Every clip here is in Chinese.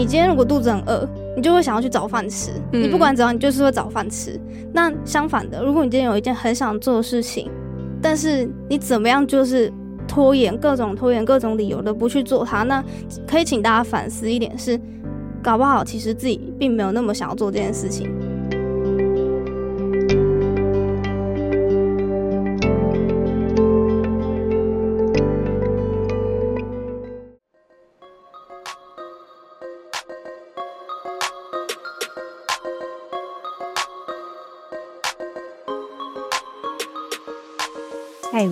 你今天如果肚子很饿，你就会想要去找饭吃。你不管怎样，你就是会找饭吃。那相反的，如果你今天有一件很想做的事情，但是你怎么样就是拖延，各种拖延，各种理由的不去做它，那可以请大家反思一点是，搞不好其实自己并没有那么想要做这件事情。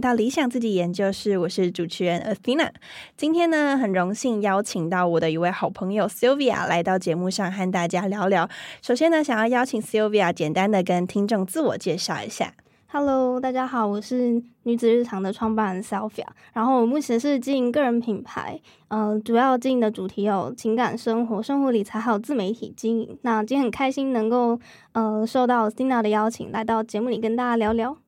来到理想自己研究室，我是主持人 Athena。今天呢，很荣幸邀请到我的一位好朋友 Sylvia 来到节目上和大家聊聊。首先呢，想要邀请 Sylvia 简单的跟听众自我介绍一下。Hello，大家好，我是女子日常的创办人 Sylvia。然后我目前是经营个人品牌，嗯，主要经营的主题有情感生活、生活理财，还有自媒体经营。那今天很开心能够呃受到 Stina 的邀请，来到节目里跟大家聊聊。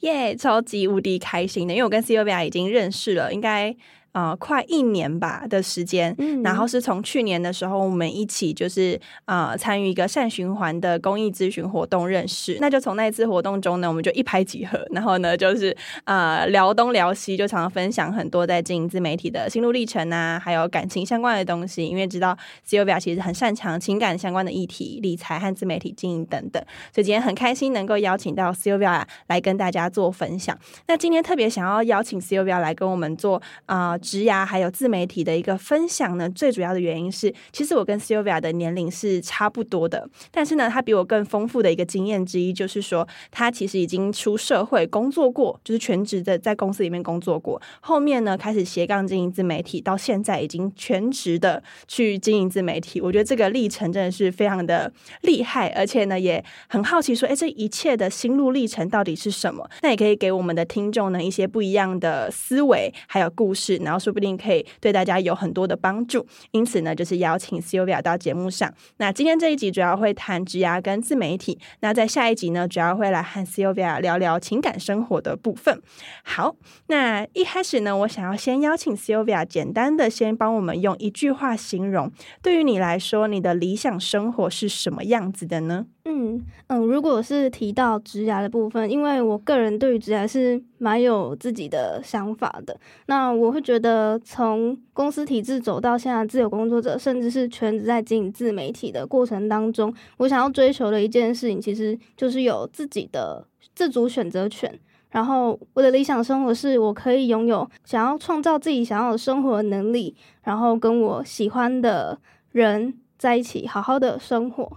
耶，超级无敌开心的，因为我跟 Cobia 已经认识了，应该。呃，快一年吧的时间，然后是从去年的时候，我们一起就是呃参与一个善循环的公益咨询活动认识。那就从那一次活动中呢，我们就一拍即合，然后呢就是呃聊东聊西，就常常分享很多在经营自媒体的心路历程啊，还有感情相关的东西。因为知道 c o v i a 其实很擅长情感相关的议题、理财和自媒体经营等等，所以今天很开心能够邀请到 c o v i a 来跟大家做分享。那今天特别想要邀请 c o v i a 来跟我们做啊。职涯还有自媒体的一个分享呢，最主要的原因是，其实我跟 Sylvia 的年龄是差不多的，但是呢，他比我更丰富的一个经验之一，就是说他其实已经出社会工作过，就是全职的在公司里面工作过，后面呢开始斜杠经营自媒体，到现在已经全职的去经营自媒体。我觉得这个历程真的是非常的厉害，而且呢也很好奇说，哎，这一切的心路历程到底是什么？那也可以给我们的听众呢一些不一样的思维，还有故事呢，然后说不定。可以对大家有很多的帮助，因此呢，就是邀请 Sylvia 到节目上。那今天这一集主要会谈职涯跟自媒体，那在下一集呢，主要会来和 Sylvia 聊聊情感生活的部分。好，那一开始呢，我想要先邀请 Sylvia 简单的先帮我们用一句话形容，对于你来说，你的理想生活是什么样子的呢？嗯嗯，如果是提到职涯的部分，因为我个人对于职涯是蛮有自己的想法的。那我会觉得，从公司体制走到现在自由工作者，甚至是全职在经营自媒体的过程当中，我想要追求的一件事情，其实就是有自己的自主选择权。然后我的理想生活是我可以拥有想要创造自己想要的生活能力，然后跟我喜欢的人在一起，好好的生活。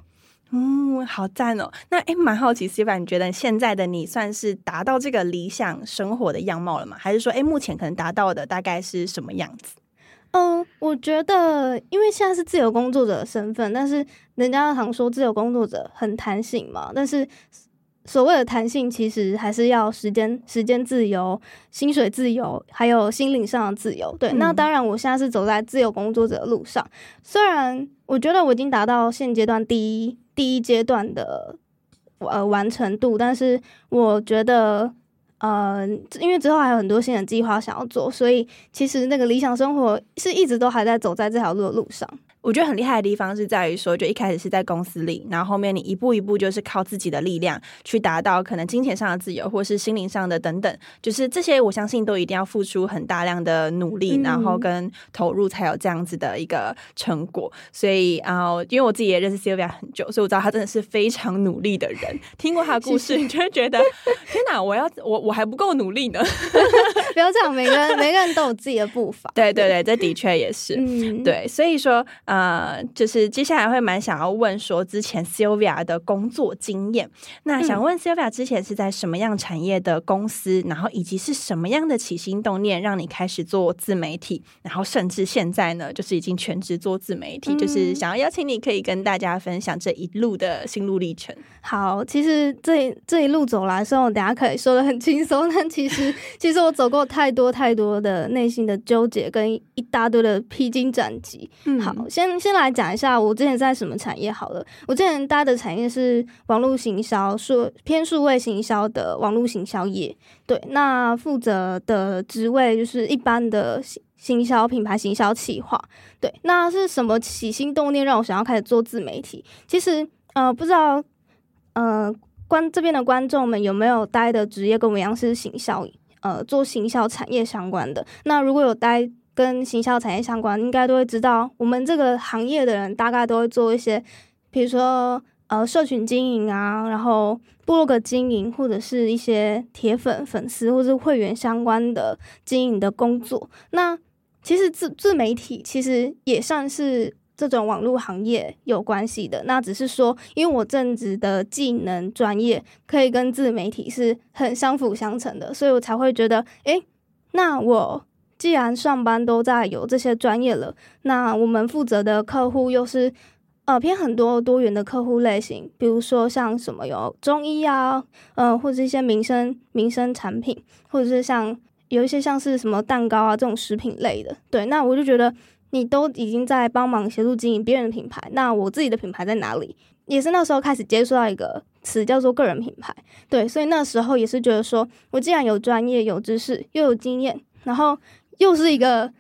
嗯，好赞哦！那哎，蛮好奇 s i v a 你觉得现在的你算是达到这个理想生活的样貌了吗？还是说，哎，目前可能达到的大概是什么样子？嗯，我觉得，因为现在是自由工作者的身份，但是人家常说自由工作者很弹性嘛，但是所谓的弹性，其实还是要时间、时间自由、薪水自由，还有心灵上的自由。对，那当然，我现在是走在自由工作者的路上，虽然我觉得我已经达到现阶段第一。第一阶段的呃完成度，但是我觉得，呃，因为之后还有很多新的计划想要做，所以其实那个理想生活是一直都还在走在这条路的路上。我觉得很厉害的地方是在于说，就一开始是在公司里，然后后面你一步一步就是靠自己的力量去达到可能金钱上的自由，或是心灵上的等等，就是这些我相信都一定要付出很大量的努力，然后跟投入才有这样子的一个成果。所以啊，因为我自己也认识 Sylvia 很久，所以我知道他真的是非常努力的人。听过他的故事，你就会觉得天哪，我要我我还不够努力呢。不要这样，每个人每个人都有自己的步伐。对对对，这的确也是。嗯，对，所以说。呃，就是接下来会蛮想要问说之前 Sylvia 的工作经验。那想问 Sylvia 之前是在什么样产业的公司，然后以及是什么样的起心动念让你开始做自媒体，然后甚至现在呢，就是已经全职做自媒体，就是想要邀请你可以跟大家分享这一路的心路历程。好，其实这这一路走来，虽然我等下可以说的很轻松，但其实 其实我走过太多太多的内心的纠结跟一大堆的披荆斩棘。嗯，好，先先来讲一下我之前在什么产业好了。我之前待的产业是网络行销，数偏数位行销的网络行销业。对，那负责的职位就是一般的行行销品牌行销企划。对，那是什么起心动念让我想要开始做自媒体？其实呃，不知道。呃，观这边的观众们有没有待的职业跟我们一样是行销？呃，做行销产业相关的。那如果有待跟行销产业相关，应该都会知道，我们这个行业的人大概都会做一些，比如说呃，社群经营啊，然后部落格经营，或者是一些铁粉粉丝或者会员相关的经营的工作。那其实自自媒体其实也算是。这种网络行业有关系的，那只是说，因为我正职的技能专业可以跟自媒体是很相辅相成的，所以我才会觉得，诶，那我既然上班都在有这些专业了，那我们负责的客户又是呃偏很多多元的客户类型，比如说像什么有中医啊，嗯，或者一些民生民生产品，或者是像有一些像是什么蛋糕啊这种食品类的，对，那我就觉得。你都已经在帮忙协助经营别人的品牌，那我自己的品牌在哪里？也是那时候开始接触到一个词叫做个人品牌，对，所以那时候也是觉得说，我既然有专业、有知识、又有经验，然后又是一个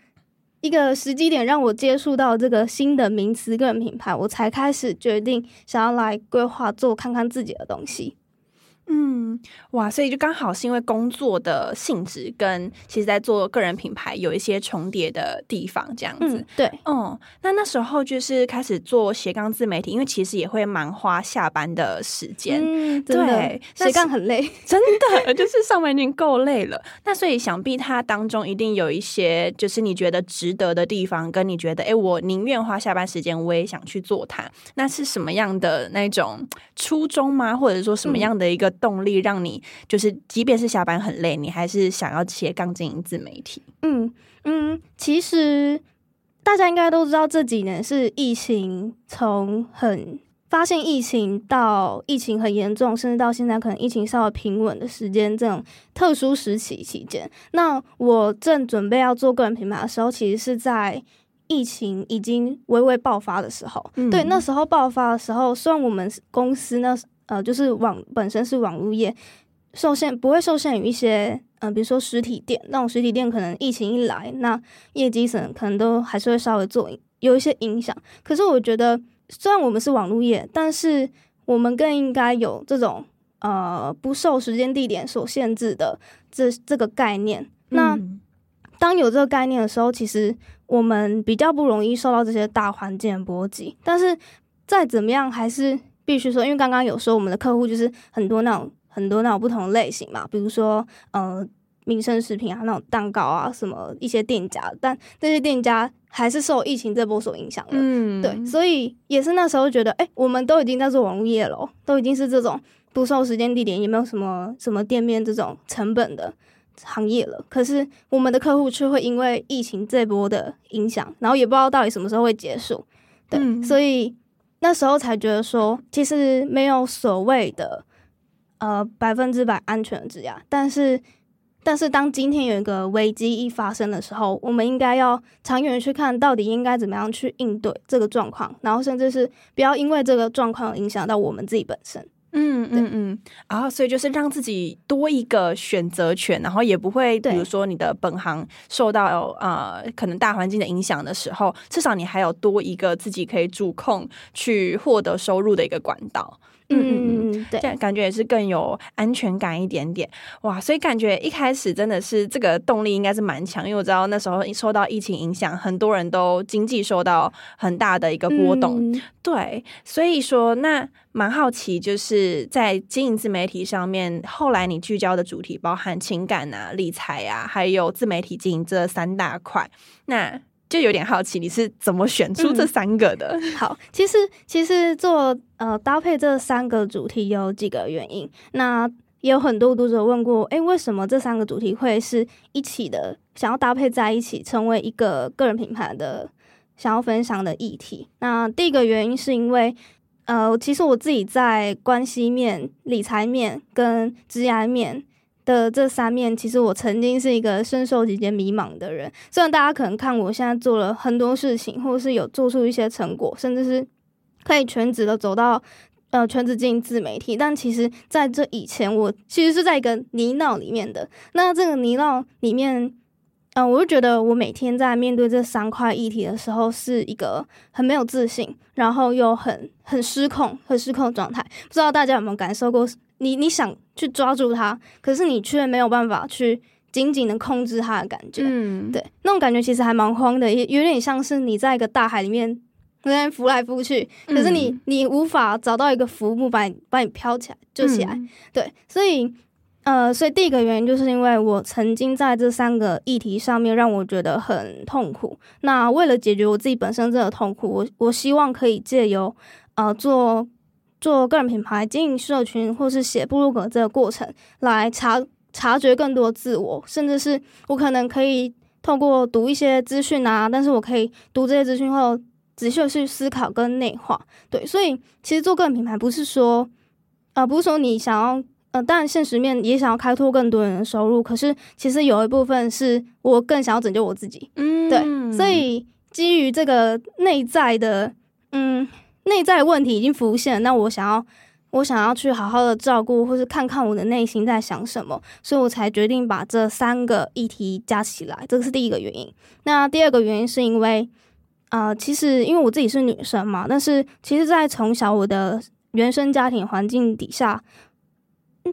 一个时机点让我接触到这个新的名词个人品牌，我才开始决定想要来规划做看看自己的东西。嗯，哇，所以就刚好是因为工作的性质跟其实在做个人品牌有一些重叠的地方，这样子。对，哦，那那时候就是开始做斜杠自媒体，因为其实也会蛮花下班的时间。嗯，对，斜杠很累，真的 就是上班已经够累了。那所以想必它当中一定有一些就是你觉得值得的地方，跟你觉得哎，我宁愿花下班时间，我也想去做它。那是什么样的那种初衷吗？或者说什么样的一个？动力让你就是，即便是下班很累，你还是想要斜杠经营自媒体。嗯嗯，其实大家应该都知道，这几年是疫情从很发现疫情到疫情很严重，甚至到现在可能疫情稍微平稳的时间，这种特殊时期期间。那我正准备要做个人品牌的时候，其实是在疫情已经微微爆发的时候。对，那时候爆发的时候，虽然我们公司那。呃，就是网本身是网络业，受限不会受限于一些，嗯，比如说实体店那种实体店，可能疫情一来，那业绩省可能都还是会稍微做有一些影响。可是我觉得，虽然我们是网络业，但是我们更应该有这种呃不受时间地点所限制的这这个概念。那当有这个概念的时候，其实我们比较不容易受到这些大环境的波及。但是再怎么样，还是。必须说，因为刚刚有说我们的客户就是很多那种很多那种不同类型嘛，比如说呃民生食品啊，那种蛋糕啊，什么一些店家，但这些店家还是受疫情这波所影响的。嗯，对，所以也是那时候觉得，哎，我们都已经在做网络业了，都已经是这种不受时间地点，也没有什么什么店面这种成本的行业了。可是我们的客户却会因为疫情这波的影响，然后也不知道到底什么时候会结束。对，所以。那时候才觉得说，其实没有所谓的呃百分之百安全的质押，但是但是当今天有一个危机一发生的时候，我们应该要长远去看到底应该怎么样去应对这个状况，然后甚至是不要因为这个状况影响到我们自己本身。嗯嗯嗯，然后所以就是让自己多一个选择权，然后也不会，比如说你的本行受到呃可能大环境的影响的时候，至少你还有多一个自己可以主控去获得收入的一个管道。嗯嗯嗯，对，这样感觉也是更有安全感一点点。哇，所以感觉一开始真的是这个动力应该是蛮强，因为我知道那时候受到疫情影响，很多人都经济受到很大的一个波动。对，所以说那蛮好奇，就是在经营自媒体上面，后来你聚焦的主题包含情感啊、理财啊，还有自媒体经营这三大块。那就有点好奇，你是怎么选出这三个的？好，其实其实做呃搭配这三个主题有几个原因。那也有很多读者问过，诶，为什么这三个主题会是一起的？想要搭配在一起，成为一个个人品牌的想要分享的议题。那第一个原因是因为，呃，其实我自己在关系面、理财面跟职业面。的这三面，其实我曾经是一个深受几间迷茫的人。虽然大家可能看我现在做了很多事情，或是有做出一些成果，甚至是可以全职的走到呃全职经营自媒体，但其实在这以前，我其实是在一个泥淖里面的。那这个泥淖里面，嗯，我就觉得我每天在面对这三块议题的时候，是一个很没有自信，然后又很很失控、很失控的状态。不知道大家有没有感受过？你你想去抓住它，可是你却没有办法去紧紧的控制它的感觉，嗯，对，那种感觉其实还蛮慌的，也有点像是你在一个大海里面在那浮来浮去，可是你你无法找到一个浮木把你把你飘起来救起来，对，所以呃，所以第一个原因就是因为我曾经在这三个议题上面让我觉得很痛苦，那为了解决我自己本身这个痛苦，我我希望可以借由呃做。做个人品牌、经营社群，或是写部落格这个过程，来察察觉更多自我，甚至是我可能可以透过读一些资讯啊，但是我可以读这些资讯后，仔细去思考跟内化。对，所以其实做个人品牌不是说，呃，不是说你想要，呃，当然现实面也想要开拓更多人的收入，可是其实有一部分是我更想要拯救我自己。嗯，对，所以基于这个内在的，嗯。内在问题已经浮现，那我想要，我想要去好好的照顾，或是看看我的内心在想什么，所以我才决定把这三个议题加起来，这个是第一个原因。那第二个原因是因为，啊，其实因为我自己是女生嘛，但是其实，在从小我的原生家庭环境底下，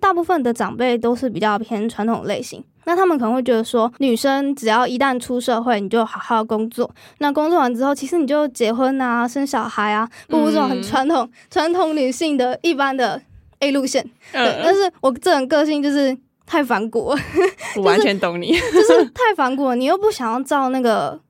大部分的长辈都是比较偏传统类型。那他们可能会觉得说，女生只要一旦出社会，你就好好工作。那工作完之后，其实你就结婚啊，生小孩啊，步入这种很传统、传统女性的一般的 A 路线。对，但是我这种个性就是太反骨了，我完全懂你，就是太反骨了，你又不想要照那个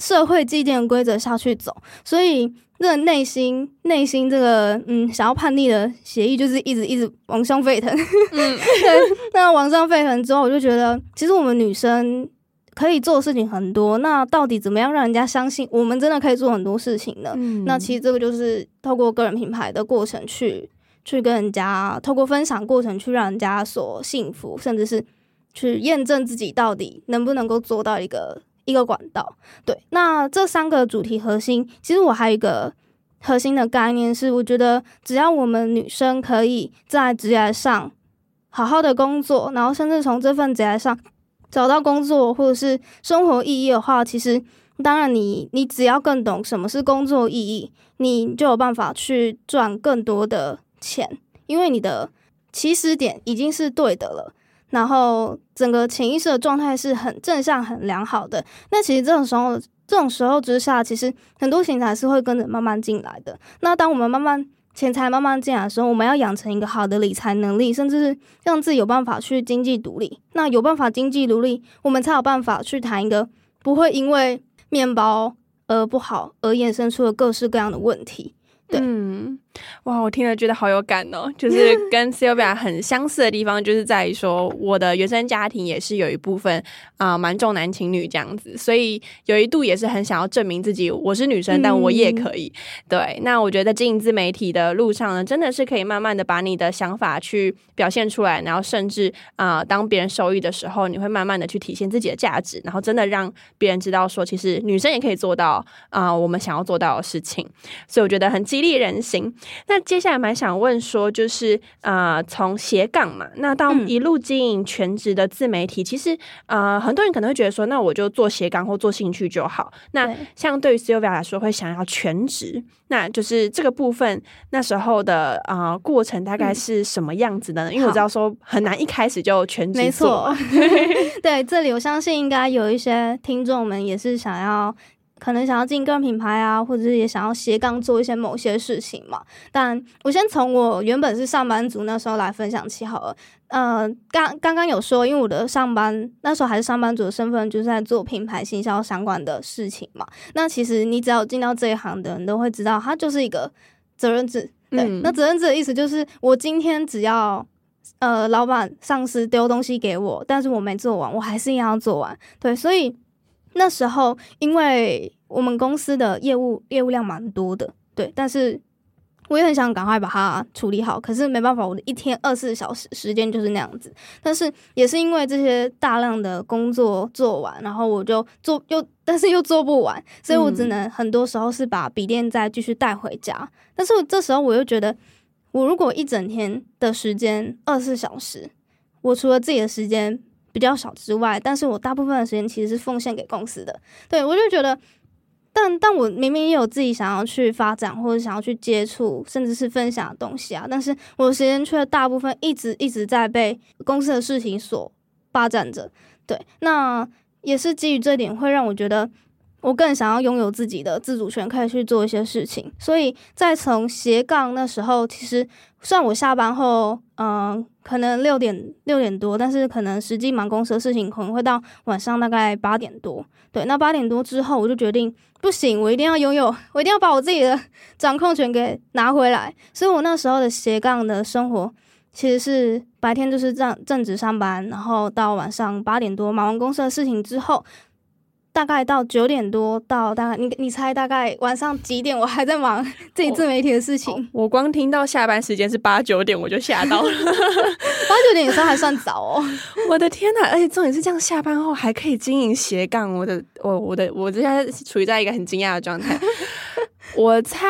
社会既定的规则下去走，所以。这个内心内心这个嗯想要叛逆的协议就是一直一直往上沸腾，嗯，对，那往上沸腾之后，我就觉得其实我们女生可以做的事情很多，那到底怎么样让人家相信我们真的可以做很多事情呢？那其实这个就是透过个人品牌的过程去去跟人家透过分享过程去让人家所幸福，甚至是去验证自己到底能不能够做到一个。一个管道，对。那这三个主题核心，其实我还有一个核心的概念是，我觉得只要我们女生可以在职业上好好的工作，然后甚至从这份职业上找到工作或者是生活意义的话，其实当然你你只要更懂什么是工作意义，你就有办法去赚更多的钱，因为你的起始点已经是对的了。然后整个潜意识的状态是很正向、很良好的。那其实这种时候，这种时候之下，其实很多钱财是会跟着慢慢进来的。那当我们慢慢钱财慢慢进来的时候，我们要养成一个好的理财能力，甚至是让自己有办法去经济独立。那有办法经济独立，我们才有办法去谈一个不会因为面包而不好而衍生出了各式各样的问题。嗯，哇，我听了觉得好有感哦，就是 跟 Sylvia 很相似的地方，就是在于说我的原生家庭也是有一部分啊，蛮重男轻女这样子，所以有一度也是很想要证明自己，我是女生，但我也可以。对，那我觉得经营自媒体的路上呢，真的是可以慢慢的把你的想法去表现出来，然后甚至啊，当别人受益的时候，你会慢慢的去体现自己的价值，然后真的让别人知道说，其实女生也可以做到啊，我们想要做到的事情。所以我觉得很激。激励人心。那接下来蛮想问说，就是呃，从斜杠嘛，那到一路经营全职的自媒体，其实呃，很多人可能会觉得说，那我就做斜杠或做兴趣就好。那像对于 Sylvia 来说，会想要全职，那就是这个部分那时候的啊过程大概是什么样子的呢？因为我知道说很难一开始就全职做。对，这里我相信应该有一些听众们也是想要。可能想要进个人品牌啊，或者是也想要斜杠做一些某些事情嘛。但我先从我原本是上班族那时候来分享起好了。呃，刚刚刚有说，因为我的上班那时候还是上班族的身份，就是在做品牌行销相关的事情嘛。那其实你只要进到这一行的人都会知道，它就是一个责任制。对，那责任制的意思就是，我今天只要呃老板上司丢东西给我，但是我没做完，我还是一样要做完。对，所以。那时候，因为我们公司的业务业务量蛮多的，对，但是我也很想赶快把它处理好，可是没办法，我的一天二十四小时时间就是那样子。但是也是因为这些大量的工作做完，然后我就做又，但是又做不完，所以我只能很多时候是把笔电再继续带回家。但是这时候我又觉得，我如果一整天的时间二十四小时，我除了自己的时间。比较少之外，但是我大部分的时间其实是奉献给公司的。对我就觉得，但但我明明也有自己想要去发展或者想要去接触，甚至是分享的东西啊，但是我的时间却大部分一直一直在被公司的事情所霸占着。对，那也是基于这点，会让我觉得。我更想要拥有自己的自主权，可以去做一些事情。所以在从斜杠那时候，其实虽然我下班后，嗯，可能六点六点多，但是可能实际忙公司的事情可能会到晚上大概八点多。对，那八点多之后，我就决定不行，我一定要拥有，我一定要把我自己的 掌控权给拿回来。所以我那时候的斜杠的生活，其实是白天就是正正值上班，然后到晚上八点多忙完公司的事情之后。大概到九点多到大概你你猜大概晚上几点？我还在忙 自己自媒体的事情。我光听到下班时间是八九点，我就吓到了。八九点有时候还算早哦。我的天呐！而且重点是这样，下班后还可以经营斜杠。我的我我的我现在处于在一个很惊讶的状态。我猜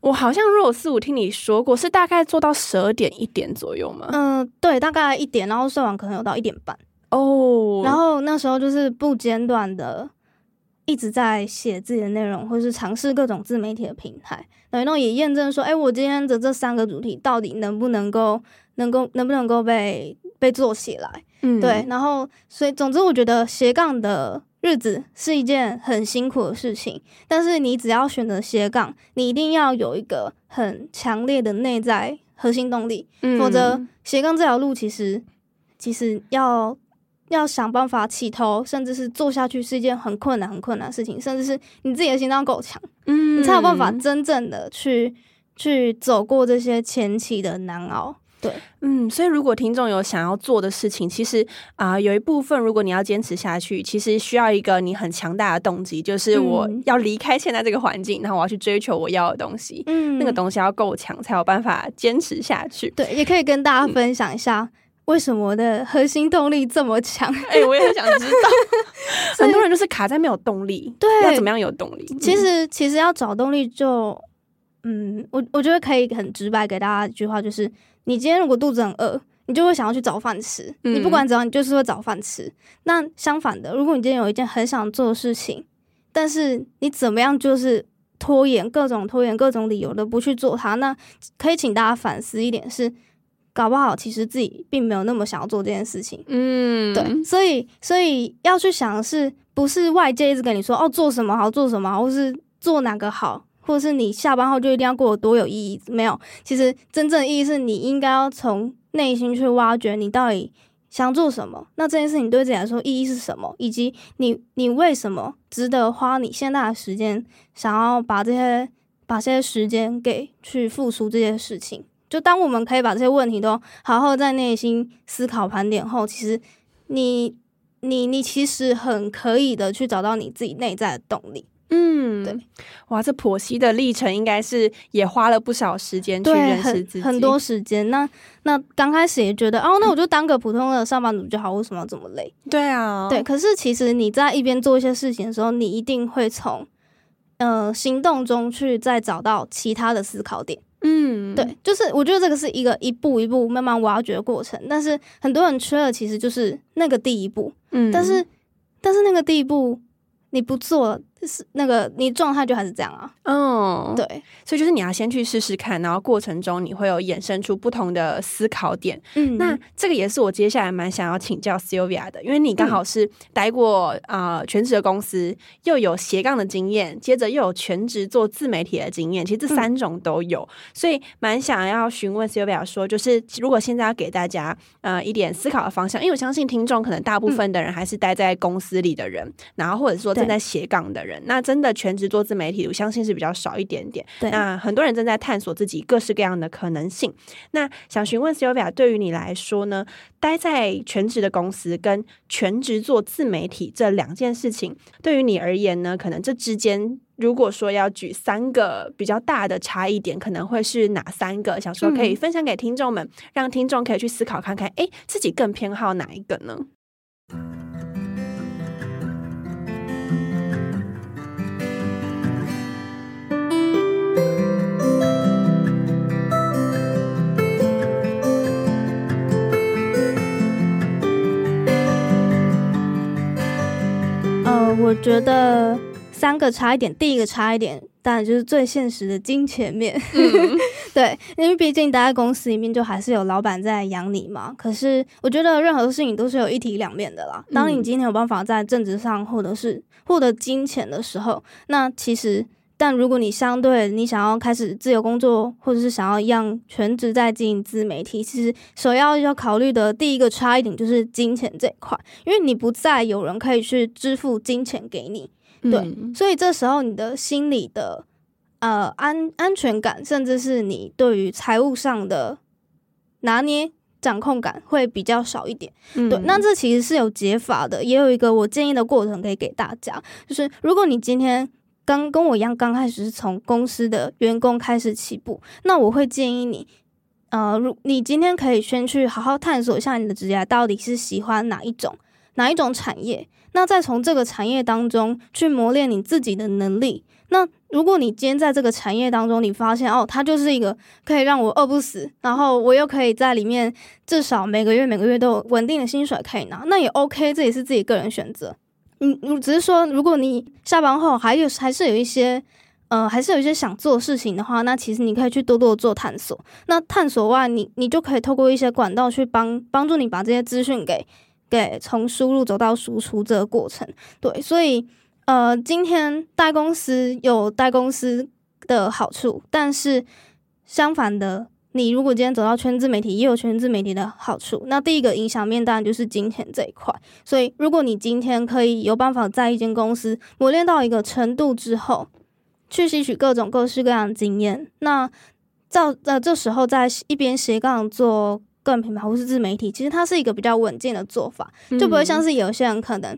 我好像若有四五听你说过，是大概做到十二点一点左右吗？嗯，对，大概一点，然后睡完可能有到一点半。哦，然后那时候就是不间断的一直在写自己的内容，或是尝试各种自媒体的平台，然后也验证说，哎，我今天的这三个主题到底能不能够，能够能不能够被被做起来？嗯，对。然后，所以总之，我觉得斜杠的日子是一件很辛苦的事情，但是你只要选择斜杠，你一定要有一个很强烈的内在核心动力，否则斜杠这条路其实其实要。要想办法起头，甚至是做下去，是一件很困难、很困难的事情。甚至是你自己的心脏够强，嗯，你才有办法真正的去去走过这些前期的难熬。对，嗯，所以如果听众有想要做的事情，其实啊，有一部分如果你要坚持下去，其实需要一个你很强大的动机，就是我要离开现在这个环境，然后我要去追求我要的东西。嗯，那个东西要够强，才有办法坚持下去。对，也可以跟大家分享一下。为什么我的核心动力这么强？哎，我也很想知道。很多人就是卡在没有动力，对，要怎么样有动力？其实，其实要找动力，就嗯，我我觉得可以很直白给大家一句话，就是你今天如果肚子很饿，你就会想要去找饭吃。你不管怎样，你就是会找饭吃。那相反的，如果你今天有一件很想做的事情，但是你怎么样就是拖延，各种拖延，各种理由的不去做它，那可以请大家反思一点是。搞不好，其实自己并没有那么想要做这件事情。嗯，对，所以，所以要去想的是，不是外界一直跟你说哦，做什么好，做什么，或是做哪个好，或者是你下班后就一定要过得多有意义？没有，其实真正意义是你应该要从内心去挖掘你到底想做什么。那这件事情对自己来说意义是什么？以及你，你为什么值得花你现在的时间，想要把这些，把这些时间给去付出这些事情？就当我们可以把这些问题都好好在内心思考盘点后，其实你你你其实很可以的去找到你自己内在的动力。嗯，对，哇，这婆媳的历程应该是也花了不少时间去认识自己，很多时间。那那刚开始也觉得哦，那我就当个普通的上班族就好，为什么要这么累？对啊，对。可是其实你在一边做一些事情的时候，你一定会从呃行动中去再找到其他的思考点。嗯，对，就是我觉得这个是一个一步一步慢慢挖掘的过程，但是很多人缺的其实就是那个第一步。嗯，但是但是那个第一步你不做，是那个你状态就还是这样啊。嗯，对，所以就是你要先去试试看，然后过程中你会有衍生出不同的思考点。嗯，那这个也是我接下来蛮想要请教 Sylvia 的，因为你刚好是待过啊全职的公司，又有斜杠的经验，接着又有全职做自媒体的经验，其实这三种都有，所以蛮想要询问 Sylvia 说，就是如果现在要给大家呃一点思考的方向，因为我相信听众可能大部分的人还是待在公司里的人，然后或者说正在斜杠的人，那真的全职做自媒体，我相信是比较少一点点。对，那很多人正在探索自己各式各样的可能性。那想询问 Sylvia，对于你来说呢，待在全职的公司跟全职做自媒体这两件事情，对于你而言呢，可能这之间如果说要举三个比较大的差异点，可能会是哪三个？想说可以分享给听众们，让听众可以去思考看看，哎，自己更偏好哪一个呢？呃，我觉得三个差一点，第一个差一点，当然就是最现实的金钱面。嗯、对，因为毕竟待在公司里面，就还是有老板在养你嘛。可是我觉得任何事情都是有一体两面的啦。当你今天有办法在政治上或者是获得金钱的时候，那其实。但如果你相对你想要开始自由工作，或者是想要一样全职在经营自媒体，其实首要要考虑的第一个差一点就是金钱这一块，因为你不再有人可以去支付金钱给你，对，所以这时候你的心理的呃安安全感，甚至是你对于财务上的拿捏掌控感会比较少一点。对，那这其实是有解法的，也有一个我建议的过程可以给大家，就是如果你今天。刚跟我一样，刚开始是从公司的员工开始起步，那我会建议你，呃，如你今天可以先去好好探索一下你的职业到底是喜欢哪一种哪一种产业，那再从这个产业当中去磨练你自己的能力。那如果你今天在这个产业当中，你发现哦，它就是一个可以让我饿不死，然后我又可以在里面至少每个月每个月都有稳定的薪水可以拿，那也 OK，这也是自己个人选择。嗯，只是说，如果你下班后还有还是有一些，呃，还是有一些想做事情的话，那其实你可以去多多做探索。那探索外，你你就可以透过一些管道去帮帮助你把这些资讯给给从输入走到输出这个过程。对，所以呃，今天大公司有大公司的好处，但是相反的。你如果今天走到全自媒体，也有全自媒体的好处。那第一个影响面当然就是金钱这一块。所以，如果你今天可以有办法在一间公司磨练到一个程度之后，去吸取各种各式各样的经验，那照呃这时候在一边斜杠做个人品牌或是自媒体，其实它是一个比较稳健的做法，就不会像是有些人可能，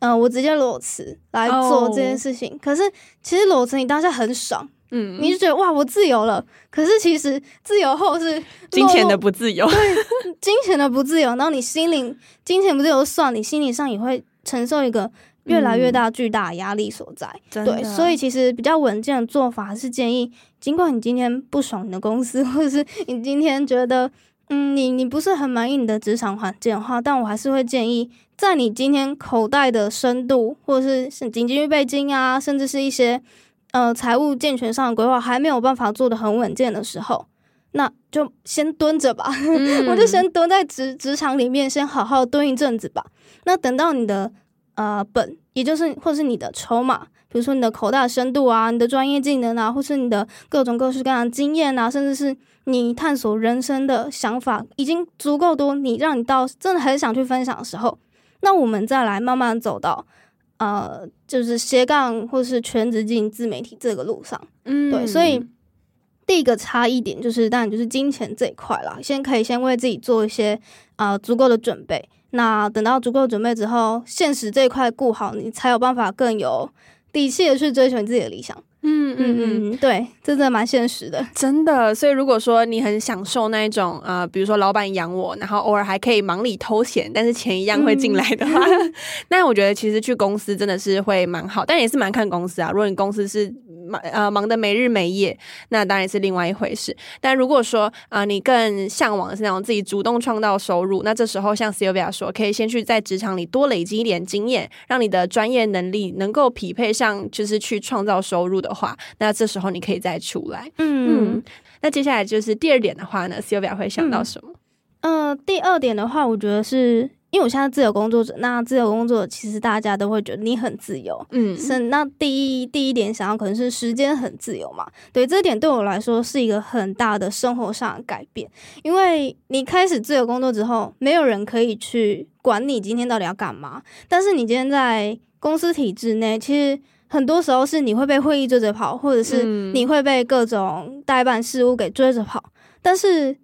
嗯，我直接裸辞来做这件事情。可是其实裸辞你当下很爽。嗯，你就觉得哇，我自由了。可是其实自由后是金钱的不自由，对，金钱的不自由。然后你心灵金钱不自由算，你心理上也会承受一个越来越大巨大的压力所在。对，所以其实比较稳健的做法是建议，尽管你今天不爽你的公司，或者是你今天觉得嗯，你你不是很满意你的职场环境的话，但我还是会建议，在你今天口袋的深度，或者是是紧急预备金啊，甚至是一些。呃，财务健全上的规划还没有办法做的很稳健的时候，那就先蹲着吧。我就先蹲在职职场里面，先好好蹲一阵子吧。那等到你的呃本，也就是或者是你的筹码，比如说你的口袋深度啊，你的专业技能啊，或是你的各种各式各样的经验啊，甚至是你探索人生的想法，已经足够多，你让你到真的很想去分享的时候，那我们再来慢慢走到。呃，就是斜杠或是全职进自媒体这个路上，嗯，对，所以第一个差异点就是，当然就是金钱这一块啦。先可以先为自己做一些啊足够的准备，那等到足够准备之后，现实这一块顾好，你才有办法更有底气的去追求你自己的理想。嗯嗯嗯，对，真的蛮现实的，真的。所以如果说你很享受那一种呃，比如说老板养我，然后偶尔还可以忙里偷闲，但是钱一样会进来的话，那我觉得其实去公司真的是会蛮好，但也是蛮看公司啊。如果你公司是忙呃忙的没日没夜，那当然是另外一回事。但如果说啊，你更向往的是那种自己主动创造收入，那这时候像 Sylvia 说，可以先去在职场里多累积一点经验，让你的专业能力能够匹配上，就是去创造收入的话，那这时候你可以再出来。嗯，那接下来就是第二点的话呢，Sylvia 会想到什么？呃，第二点的话，我觉得是。因为我现在自由工作者，那自由工作其实大家都会觉得你很自由，嗯，是那第一第一点想要可能是时间很自由嘛，对，这点对我来说是一个很大的生活上的改变，因为你开始自由工作之后，没有人可以去管你今天到底要干嘛，但是你今天在公司体制内，其实很多时候是你会被会议追着跑，或者是你会被各种代办事务给追着跑，但是。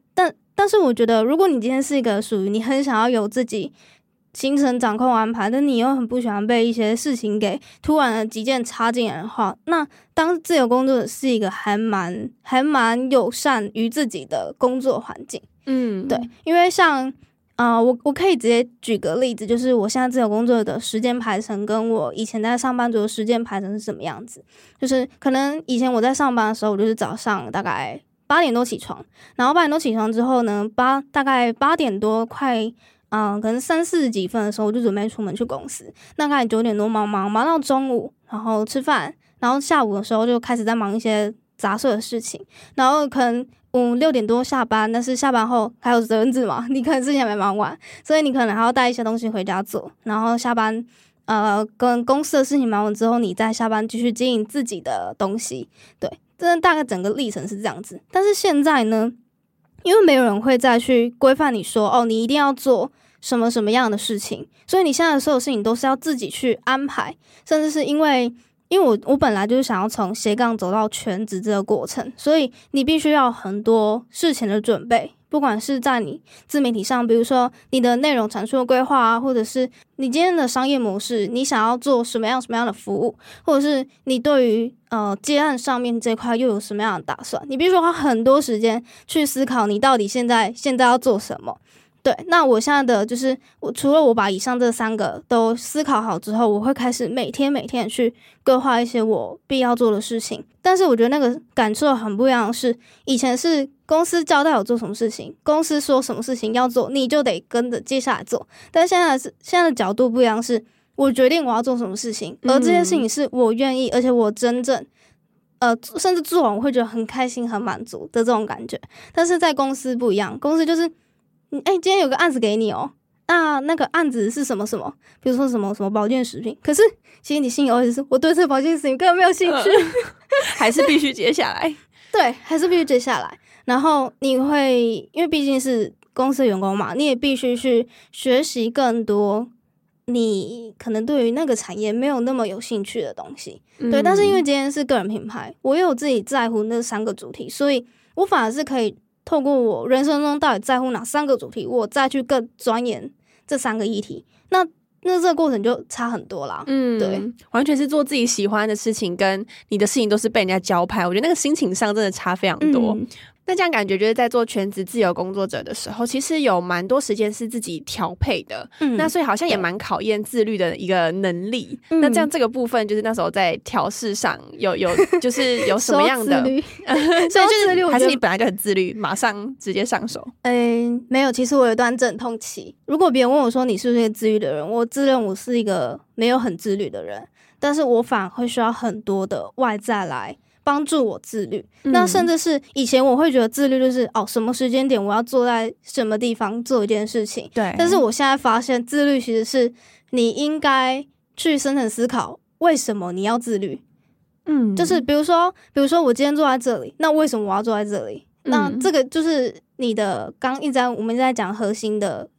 但是我觉得，如果你今天是一个属于你很想要有自己行程掌控安排，但你又很不喜欢被一些事情给突然的急件插进来的话，那当自由工作者是一个还蛮还蛮友善于自己的工作环境。嗯，对，因为像啊，我我可以直接举个例子，就是我现在自由工作的时间排程跟我以前在上班族的时间排程是什么样子？就是可能以前我在上班的时候，我就是早上大概。八点多起床，然后八点多起床之后呢，八大概八点多快，嗯，可能三四十几分的时候，我就准备出门去公司。那开始九点多忙忙忙到中午，然后吃饭，然后下午的时候就开始在忙一些杂碎的事情。然后可能五六点多下班，但是下班后还有责任制嘛，你可能之前没忙完，所以你可能还要带一些东西回家做。然后下班，呃，跟公司的事情忙完之后，你再下班继续经营自己的东西，对。真的大概整个历程是这样子，但是现在呢，因为没有人会再去规范你说哦，你一定要做什么什么样的事情，所以你现在的所有事情都是要自己去安排，甚至是因为因为我我本来就是想要从斜杠走到全职这个过程，所以你必须要很多事情的准备。不管是在你自媒体上，比如说你的内容产出的规划啊，或者是你今天的商业模式，你想要做什么样什么样的服务，或者是你对于呃接案上面这块又有什么样的打算，你必须花很多时间去思考你到底现在现在要做什么。对，那我现在的就是我除了我把以上这三个都思考好之后，我会开始每天每天去规划一些我必要做的事情。但是我觉得那个感受很不一样，是以前是公司交代我做什么事情，公司说什么事情要做，你就得跟着接下来做。但现在是现在的角度不一样，是我决定我要做什么事情，而这件事情是我愿意，而且我真正呃，甚至做完我会觉得很开心、很满足的这种感觉。但是在公司不一样，公司就是。哎，今天有个案子给你哦，那那个案子是什么什么？比如说什么什么保健食品，可是其实你心里意思是我对这个保健食品根本没有兴趣，还是必须接下来？对，还是必须接下来。然后你会因为毕竟是公司员工嘛，你也必须去学习更多你可能对于那个产业没有那么有兴趣的东西。对，但是因为今天是个人品牌，我有自己在乎那三个主题，所以我反而是可以。透过我人生中到底在乎哪三个主题，我再去更钻研这三个议题，那那这个过程就差很多啦。嗯，对，完全是做自己喜欢的事情，跟你的事情都是被人家交派，我觉得那个心情上真的差非常多。那这样感觉就是在做全职自由工作者的时候，其实有蛮多时间是自己调配的。嗯，那所以好像也蛮考验自律的一个能力。那这样这个部分，就是那时候在调试上有有 就是有什么样的？所以就是还是你本来就很自律，马上直接上手。嗯，没有，其实我有一段阵痛期。如果别人问我说你是不是一个自律的人，我自认我是一个没有很自律的人，但是我反而会需要很多的外在来。帮助我自律，那甚至是以前我会觉得自律就是哦，什么时间点我要坐在什么地方做一件事情。对，但是我现在发现，自律其实是你应该去深层思考，为什么你要自律？嗯，就是比如说，比如说我今天坐在这里，那为什么我要坐在这里？那这个就是你的刚一直在我们在讲核心的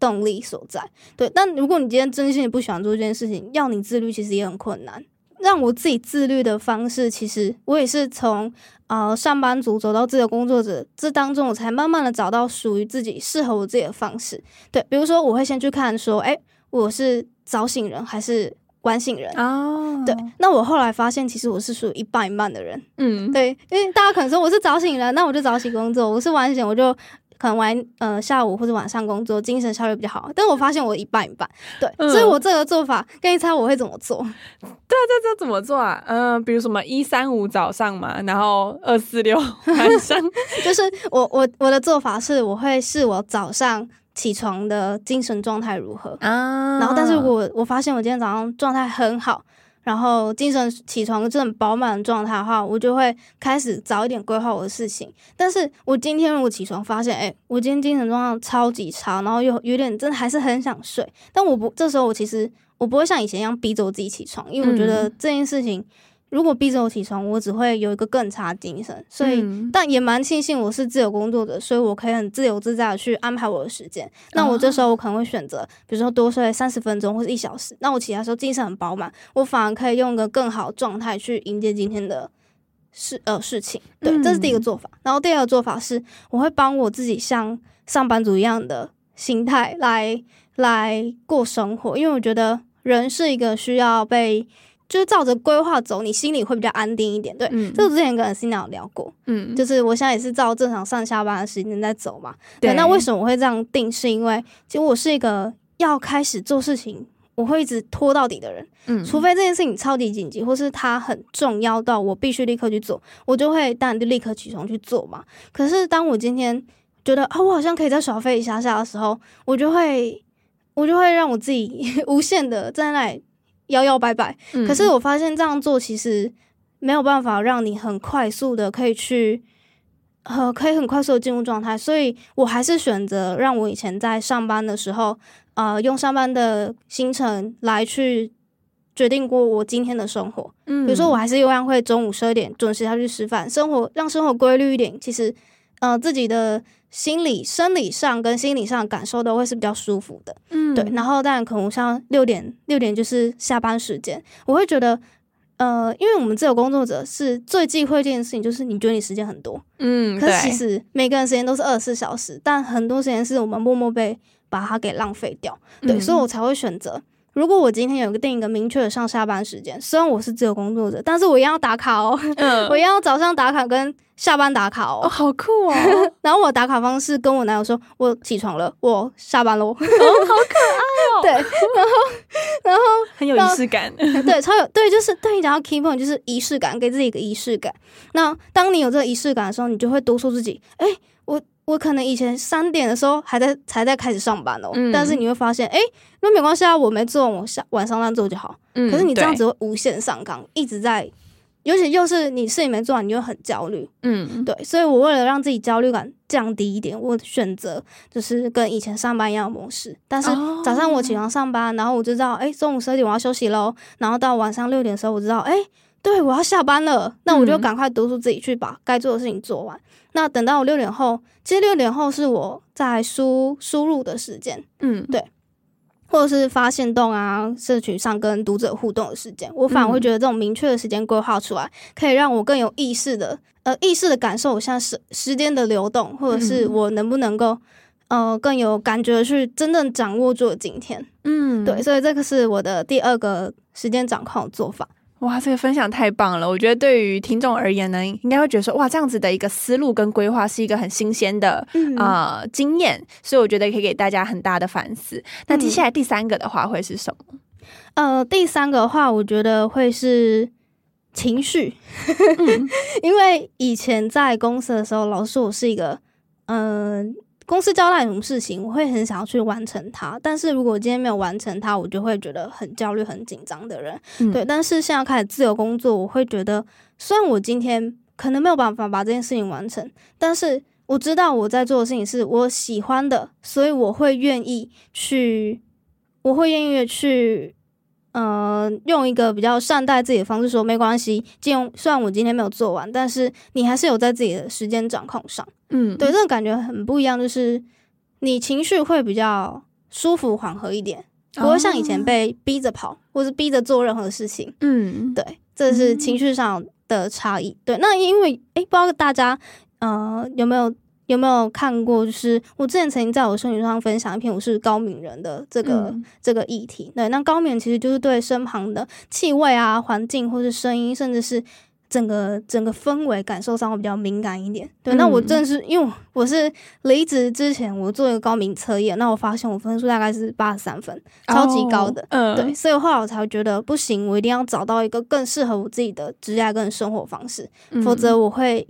动力所在。对，但如果你今天真心的不喜欢做这件事情，要你自律其实也很困难。让我自己自律的方式，其实我也是从呃上班族走到自由工作者这当中，我才慢慢的找到属于自己适合我自己的方式。对，比如说我会先去看说，哎，我是早醒人还是晚醒人？哦，对，那我后来发现，其实我是属于一半一半的人。嗯，对，因为大家可能说我是早醒人，那我就早起工作；我是晚醒，我就。可能晚呃下午或者晚上工作，精神效率比较好。但我发现我一半一半，对，所以我这个做法，跟你猜我会怎么做？对啊，这这怎么做啊？嗯，比如什么一三五早上嘛，然后二四六晚上，就是我我我的做法是，我会视我早上起床的精神状态如何啊，然后但是我我发现我今天早上状态很好。然后精神起床这种饱满的状态的话，我就会开始早一点规划我的事情。但是我今天如果起床发现，哎，我今天精神状态超级差，然后又有点真的还是很想睡，但我不这时候我其实我不会像以前一样逼着我自己起床，因为我觉得这件事情。如果逼着我起床，我只会有一个更差精神。所以，但也蛮庆幸我是自由工作者，所以我可以很自由自在的去安排我的时间。那我这时候我可能会选择，比如说多睡三十分钟或者一小时。那我起来的时候精神很饱满，我反而可以用一个更好状态去迎接今天的事呃事情。对，这是第一个做法。然后第二个做法是，我会帮我自己像上班族一样的心态来来过生活，因为我觉得人是一个需要被。就是照着规划走，你心里会比较安定一点。对，这个之前跟 c i n a 有聊过。嗯，就是我现在也是照正常上下班的时间在走嘛。对，那为什么我会这样定？是因为其实我是一个要开始做事情，我会一直拖到底的人。嗯，除非这件事情超级紧急，或是它很重要到我必须立刻去做，我就会当然就立刻起床去做嘛。可是当我今天觉得啊，我好像可以再耍废一下下的时候，我就会我就会让我自己 无限的在那里。摇摇摆摆，可是我发现这样做其实没有办法让你很快速的可以去，呃，可以很快速的进入状态，所以我还是选择让我以前在上班的时候，呃，用上班的行程来去决定过我今天的生活。嗯，比如说我还是一样会中午十二点准时下去吃饭，生活让生活规律一点，其实，呃，自己的。心理、生理上跟心理上感受都会是比较舒服的，嗯，对。然后当然可能像六点，六点就是下班时间，我会觉得，呃，因为我们自由工作者是最忌讳一件事情，就是你觉得你时间很多，嗯，可是其实每个人时间都是二十四小时，但很多时间是我们默默被把它给浪费掉，对，所以我才会选择。如果我今天有个定一个明确的上下班时间，虽然我是自由工作者，但是我一样要打卡哦，我一样要早上打卡跟下班打卡哦，好酷哦！然后我打卡方式跟我男友说，我起床了，我下班喽，好可爱哦。对，然后然后很有仪式感，对，超有对，就是对你讲到 key point 就是仪式感，给自己一个仪式感。那当你有这个仪式感的时候，你就会督促自己，哎，我。我可能以前三点的时候还在才在开始上班哦，但是你会发现，哎，那没关系啊，我没做，我下晚上再做就好。可是你这样子会无限上纲，一直在，尤其又是你事情没做完，你就很焦虑。嗯，对，所以我为了让自己焦虑感降低一点，我选择就是跟以前上班一样的模式。但是早上我起床上班，然后我就知道，哎，中午十二点我要休息喽，然后到晚上六点的时候，我知道，哎。对，我要下班了，那我就赶快督促自己去把该做的事情做完。那等到我六点后，其实六点后是我在输输入的时间，嗯，对，或者是发现动啊，社群上跟读者互动的时间，我反而会觉得这种明确的时间规划出来，可以让我更有意识的，呃，意识的感受像时时间的流动，或者是我能不能够，呃，更有感觉去真正掌握住今天，嗯，对，所以这个是我的第二个时间掌控的做法。哇，这个分享太棒了！我觉得对于听众而言呢，应该会觉得说，哇，这样子的一个思路跟规划是一个很新鲜的啊经验，所以我觉得可以给大家很大的反思。那接下来第三个的话会是什么？呃，第三个的话，我觉得会是情绪，因为以前在公司的时候，老师我是一个嗯。公司交代什么事情，我会很想要去完成它。但是如果今天没有完成它，我就会觉得很焦虑、很紧张的人。对，但是现在开始自由工作，我会觉得，虽然我今天可能没有办法把这件事情完成，但是我知道我在做的事情是我喜欢的，所以我会愿意去，我会愿意去。嗯，用一个比较善待自己的方式说，没关系。既然虽然我今天没有做完，但是你还是有在自己的时间掌控上。嗯，对，这种感觉很不一样，就是你情绪会比较舒服、缓和一点，不会像以前被逼着跑，或是逼着做任何事情。嗯，对，这是情绪上的差异。对，那因为诶，不知道大家呃有没有。有没有看过？就是我之前曾经在我社群上分享一篇我是高敏人的这个这个议题。对，那高敏其实就是对身旁的气味啊、环境或是声音，甚至是整个整个氛围感受上会比较敏感一点。对，那我正是因为我是离职之前我做一个高敏测验，那我发现我分数大概是八十三分，超级高的。嗯，对，所以后来我才觉得不行，我一定要找到一个更适合我自己的职业跟生活方式，否则我会。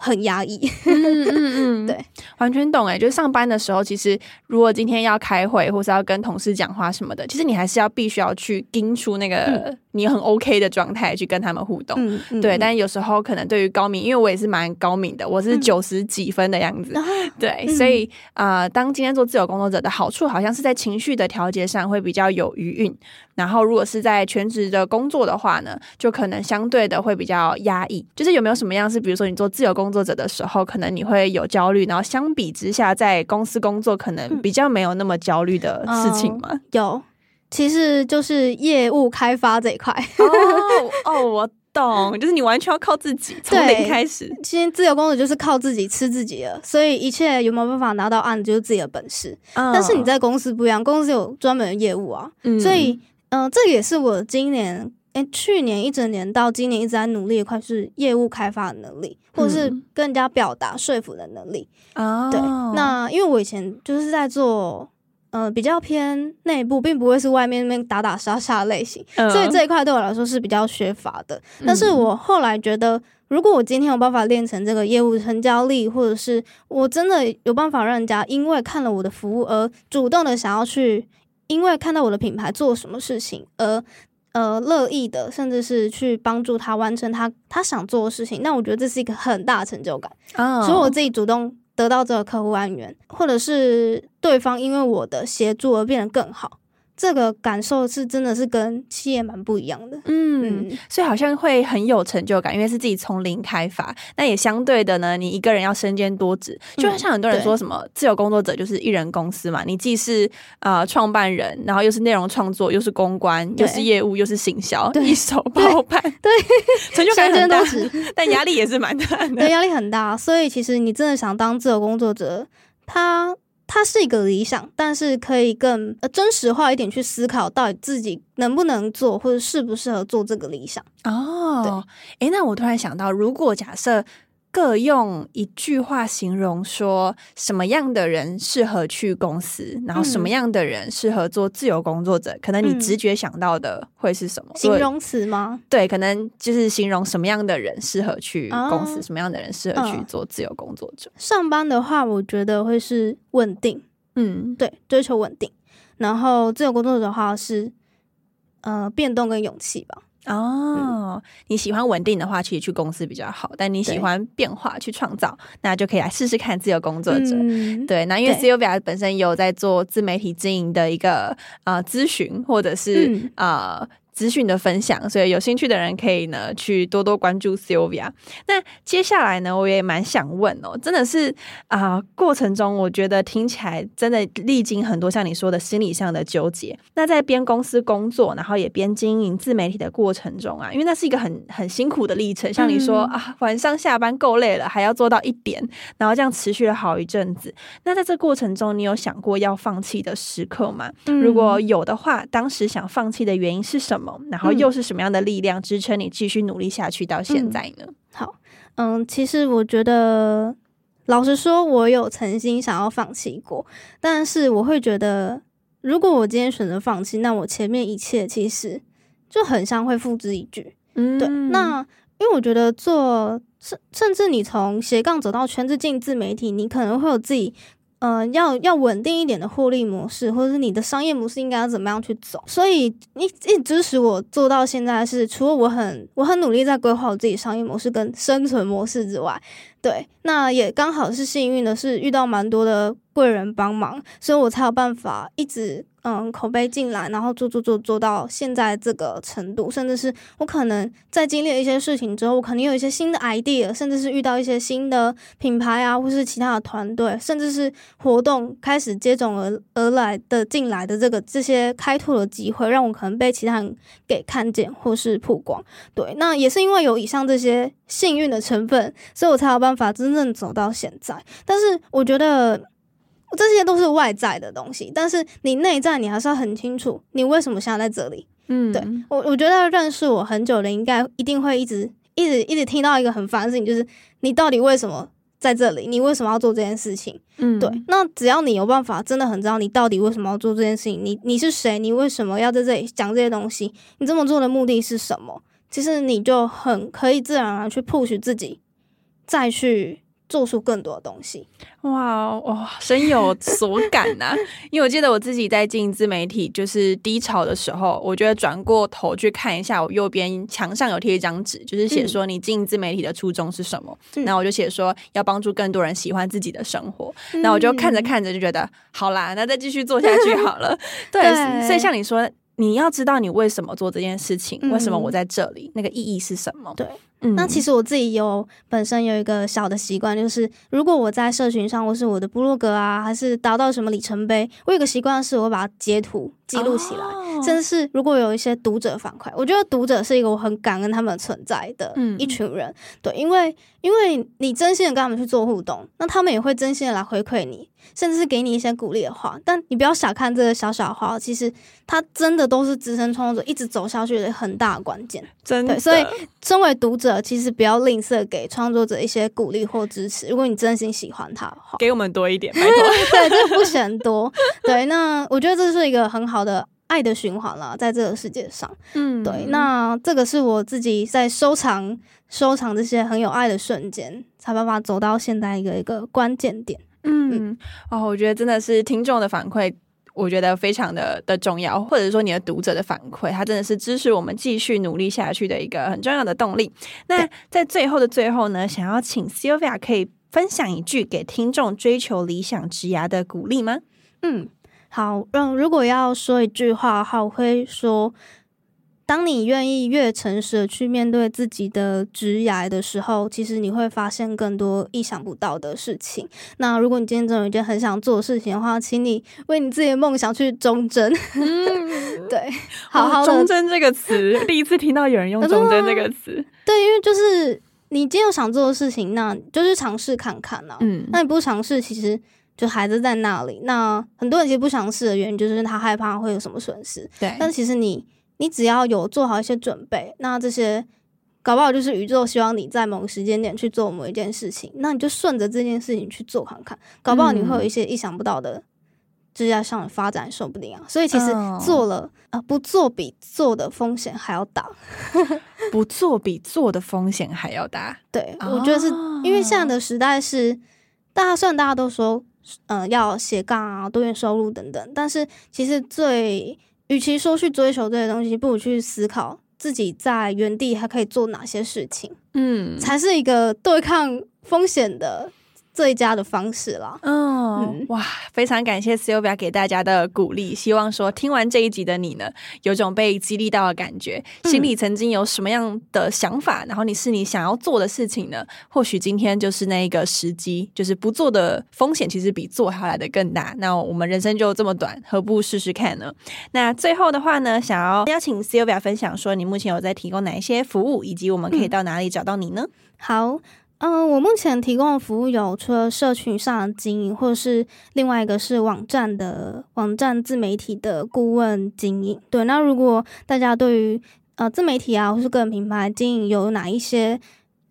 很压抑，嗯嗯嗯，对，完全懂哎。就是上班的时候，其实如果今天要开会，或是要跟同事讲话什么的，其实你还是要必须要去盯出那个你很 OK 的状态去跟他们互动。对，但有时候可能对于高敏，因为我也是蛮高敏的，我是九十几分的样子。对，所以啊，当今天做自由工作者的好处，好像是在情绪的调节上会比较有余韵。然后，如果是在全职的工作的话呢，就可能相对的会比较压抑。就是有没有什么样是，比如说你做自由工作者的时候，可能你会有焦虑，然后相比之下，在公司工作可能比较没有那么焦虑的事情吗？有，其实就是业务开发这一块。哦哦，我懂，就是你完全要靠自己，从零开始。其实自由工作就是靠自己吃自己的，所以一切有没有办法拿到案，就是自己的本事。但是你在公司不一样，公司有专门的业务啊，所以。嗯，这也是我今年诶，去年一整年到今年一直在努力一块是业务开发的能力，或者是跟人家表达说服的能力哦，对，那因为我以前就是在做，呃，比较偏内部，并不会是外面那边打打杀杀类型，所以这一块对我来说是比较缺乏的。但是我后来觉得，如果我今天有办法练成这个业务成交力，或者是我真的有办法让人家因为看了我的服务而主动的想要去。因为看到我的品牌做什么事情，而呃乐意的，甚至是去帮助他完成他他想做的事情，那我觉得这是一个很大的成就感。所以我自己主动得到这个客户安源，或者是对方因为我的协助而变得更好。这个感受是真的是跟企业蛮不一样的，嗯，所以好像会很有成就感，因为是自己从零开发。那也相对的呢，你一个人要身兼多职，就像很多人说什么自由工作者就是一人公司嘛，你既是呃创办人，然后又是内容创作，又是公关，又是业务，又是行销，一手包办，对，成就感很大，但压力也是蛮大的，对，压力很大。所以其实你真的想当自由工作者，他。它是一个理想，但是可以更呃真实化一点去思考，到底自己能不能做，或者适不适合做这个理想哦。诶，那我突然想到，如果假设。各用一句话形容说什么样的人适合去公司，然后什么样的人适合做自由工作者？可能你直觉想到的会是什么形容词吗？对，可能就是形容什么样的人适合去公司，什么样的人适合去做自由工作者。上班的话，我觉得会是稳定，嗯，对，追求稳定。然后自由工作者的话是呃变动跟勇气吧。哦，你喜欢稳定的话，其实去公司比较好。但你喜欢变化、去创造，那就可以来试试看自由工作者。对，那因为 c o v i a 本身有在做自媒体经营的一个呃咨询，或者是呃。资讯的分享，所以有兴趣的人可以呢去多多关注 Sylvia。那接下来呢，我也蛮想问哦，真的是啊，过程中我觉得听起来真的历经很多像你说的心理上的纠结。那在边公司工作，然后也边经营自媒体的过程中啊，因为那是一个很很辛苦的历程。像你说啊，晚上下班够累了，还要做到一点，然后这样持续了好一阵子。那在这过程中，你有想过要放弃的时刻吗？如果有的话，当时想放弃的原因是什么？然后又是什么样的力量支撑你继续努力下去到现在呢？好，嗯，其实我觉得，老实说，我有曾经想要放弃过，但是我会觉得，如果我今天选择放弃，那我前面一切其实就很像会付之一炬。嗯，对。那因为我觉得做甚甚至你从斜杠走到全职进自媒体，你可能会有自己。嗯，要要稳定一点的获利模式，或者是你的商业模式应该要怎么样去走？所以一一支持我做到现在是，除了我很我很努力在规划我自己商业模式跟生存模式之外，对，那也刚好是幸运的是遇到蛮多的贵人帮忙，所以我才有办法一直。嗯，口碑进来，然后做做做做到现在这个程度，甚至是我可能在经历了一些事情之后，我肯定有一些新的 idea，甚至是遇到一些新的品牌啊，或是其他的团队，甚至是活动开始接踵而而来的进来的这个这些开拓的机会，让我可能被其他人给看见或是曝光。对，那也是因为有以上这些幸运的成分，所以我才有办法真正走到现在。但是我觉得。这些都是外在的东西，但是你内在你还是要很清楚，你为什么现在在这里。嗯，对我我觉得认识我很久的，应该一定会一直一直一直听到一个很烦的事情，就是你到底为什么在这里？你为什么要做这件事情？嗯，对。那只要你有办法，真的很知道你到底为什么要做这件事情，你你是谁？你为什么要在这里讲这些东西？你这么做的目的是什么？其实你就很可以自然而然去 push 自己，再去。做出更多的东西，哇哇，深有所感呐！因为我记得我自己在经营自媒体，就是低潮的时候，我觉得转过头去看一下，我右边墙上有贴一张纸，就是写说你经营自媒体的初衷是什么。然后我就写说要帮助更多人喜欢自己的生活。那我就看着看着就觉得，好啦，那再继续做下去好了。对，所以像你说，你要知道你为什么做这件事情，为什么我在这里，那个意义是什么？对。那其实我自己有本身有一个小的习惯，就是如果我在社群上或是我的部落格啊，还是达到什么里程碑，我有个习惯是，我把它截图记录起来。甚至是如果有一些读者反馈，我觉得读者是一个我很感恩他们存在的一群人。对，因为因为你真心的跟他们去做互动，那他们也会真心的来回馈你，甚至是给你一些鼓励的话。但你不要小看这个小小的话，其实它真的都是资深创作者一直走下去的很大的关键。真的，所以身为读者。其实不要吝啬给创作者一些鼓励或支持。如果你真心喜欢他的话，给我们多一点，拜托。对，这不嫌多。对，那我觉得这是一个很好的爱的循环了，在这个世界上。嗯，对。那这个是我自己在收藏、收藏这些很有爱的瞬间，才办法走到现在一个一个关键点。嗯，哦，我觉得真的是听众的反馈。我觉得非常的的重要，或者说你的读者的反馈，它真的是支持我们继续努力下去的一个很重要的动力。那在最后的最后呢，想要请 Sylvia 可以分享一句给听众追求理想职涯的鼓励吗？嗯，好，嗯，如果要说一句话的话，我会说。当你愿意越诚实的去面对自己的职涯的时候，其实你会发现更多意想不到的事情。那如果你今天真有一件很想做的事情的话，请你为你自己的梦想去忠贞。嗯，对，好好忠贞这个词，第一次听到有人用忠贞这个词。对，因为就是你今天有想做的事情，那就是尝试看看呐。嗯，那你不尝试，其实就孩子在那里。那很多人其实不尝试的原因，就是他害怕会有什么损失。对，但其实你。你只要有做好一些准备，那这些搞不好就是宇宙希望你在某个时间点去做某一件事情，那你就顺着这件事情去做看看，搞不好你会有一些意想不到的职业上的发展，说不定啊。所以其实做了啊，不做比做的风险还要大，不做比做的风险还要大。对，我觉得是因为现在的时代是大家虽然大家都说嗯要斜杠啊、多元收入等等，但是其实最与其说去追求这些东西，不如去思考自己在原地还可以做哪些事情，嗯，才是一个对抗风险的。最佳的方式了。嗯，哇，非常感谢 Sylvia 给大家的鼓励。希望说听完这一集的你呢，有种被激励到的感觉。心里曾经有什么样的想法，然后你是你想要做的事情呢？或许今天就是那一个时机，就是不做的风险其实比做还来的更大。那我们人生就这么短，何不试试看呢？那最后的话呢，想要邀请 Sylvia 分享说，你目前有在提供哪一些服务，以及我们可以到哪里找到你呢？好。嗯，我目前提供的服务有除了社群上的经营，或者是另外一个是网站的网站自媒体的顾问经营。对，那如果大家对于呃自媒体啊，或是个人品牌经营有哪一些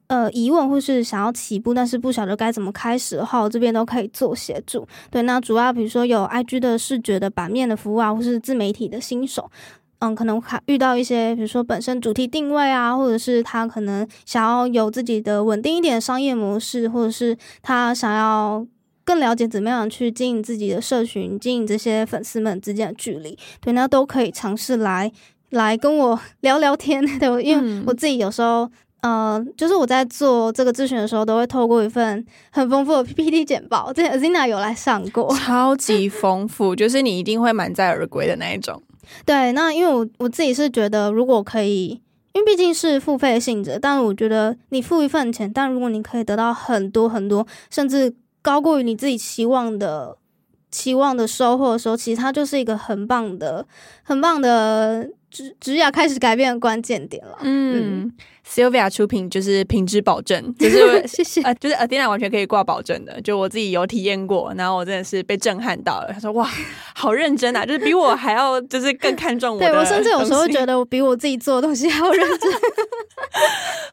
呃疑问，或是想要起步但是不晓得该怎么开始的话，我这边都可以做协助。对，那主要比如说有 IG 的视觉的版面的服务啊，或是自媒体的新手。嗯，可能还遇到一些，比如说本身主题定位啊，或者是他可能想要有自己的稳定一点的商业模式，或者是他想要更了解怎么样去经营自己的社群，经营这些粉丝们之间的距离，对，那都可以尝试来来跟我 聊聊天。对，因为我自己有时候，呃，就是我在做这个咨询的时候，都会透过一份很丰富的 PPT 简报，这 Zina 有来上过，超级丰富，就是你一定会满载而归的那一种。对，那因为我我自己是觉得，如果可以，因为毕竟是付费性质，但是我觉得你付一份钱，但如果你可以得到很多很多，甚至高过于你自己期望的期望的收获的时候，其实它就是一个很棒的、很棒的。职职业开始改变的关键点了。嗯，Sylvia 出品就是品质保证，就是谢谢，呃，就是 Adina 完全可以挂保证的。就我自己有体验过，然后我真的是被震撼到了。他说：“哇，好认真啊，就是比我还要，就是更看重我。”对我甚至有时候觉得，我比我自己做的东西还要认真。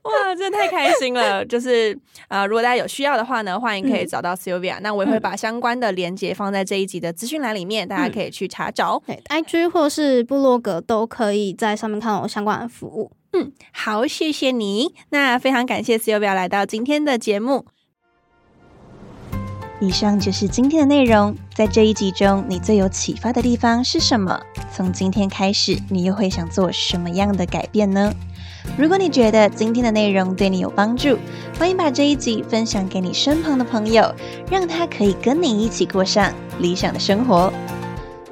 哇，真的太开心了！就是啊，如果大家有需要的话呢，欢迎可以找到 Sylvia。那我也会把相关的链接放在这一集的资讯栏里面，大家可以去查找。对，IG 或是部落格都可以在上面看到我相关的服务。嗯，好，谢谢你。那非常感谢 Sylvia 来到今天的节目。以上就是今天的内容。在这一集中，你最有启发的地方是什么？从今天开始，你又会想做什么样的改变呢？如果你觉得今天的内容对你有帮助，欢迎把这一集分享给你身旁的朋友，让他可以跟你一起过上理想的生活。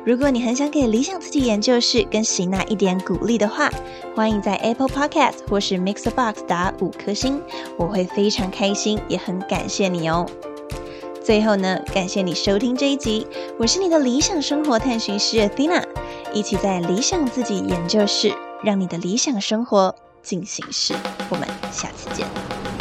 如果你很想给理想自己研究室跟喜娜一点鼓励的话，欢迎在 Apple Podcast 或是 Mixer Box 打五颗星，我会非常开心，也很感谢你哦。最后呢，感谢你收听这一集，我是你的理想生活探寻师 Athena，一起在理想自己研究室，让你的理想生活进行式。我们下次见。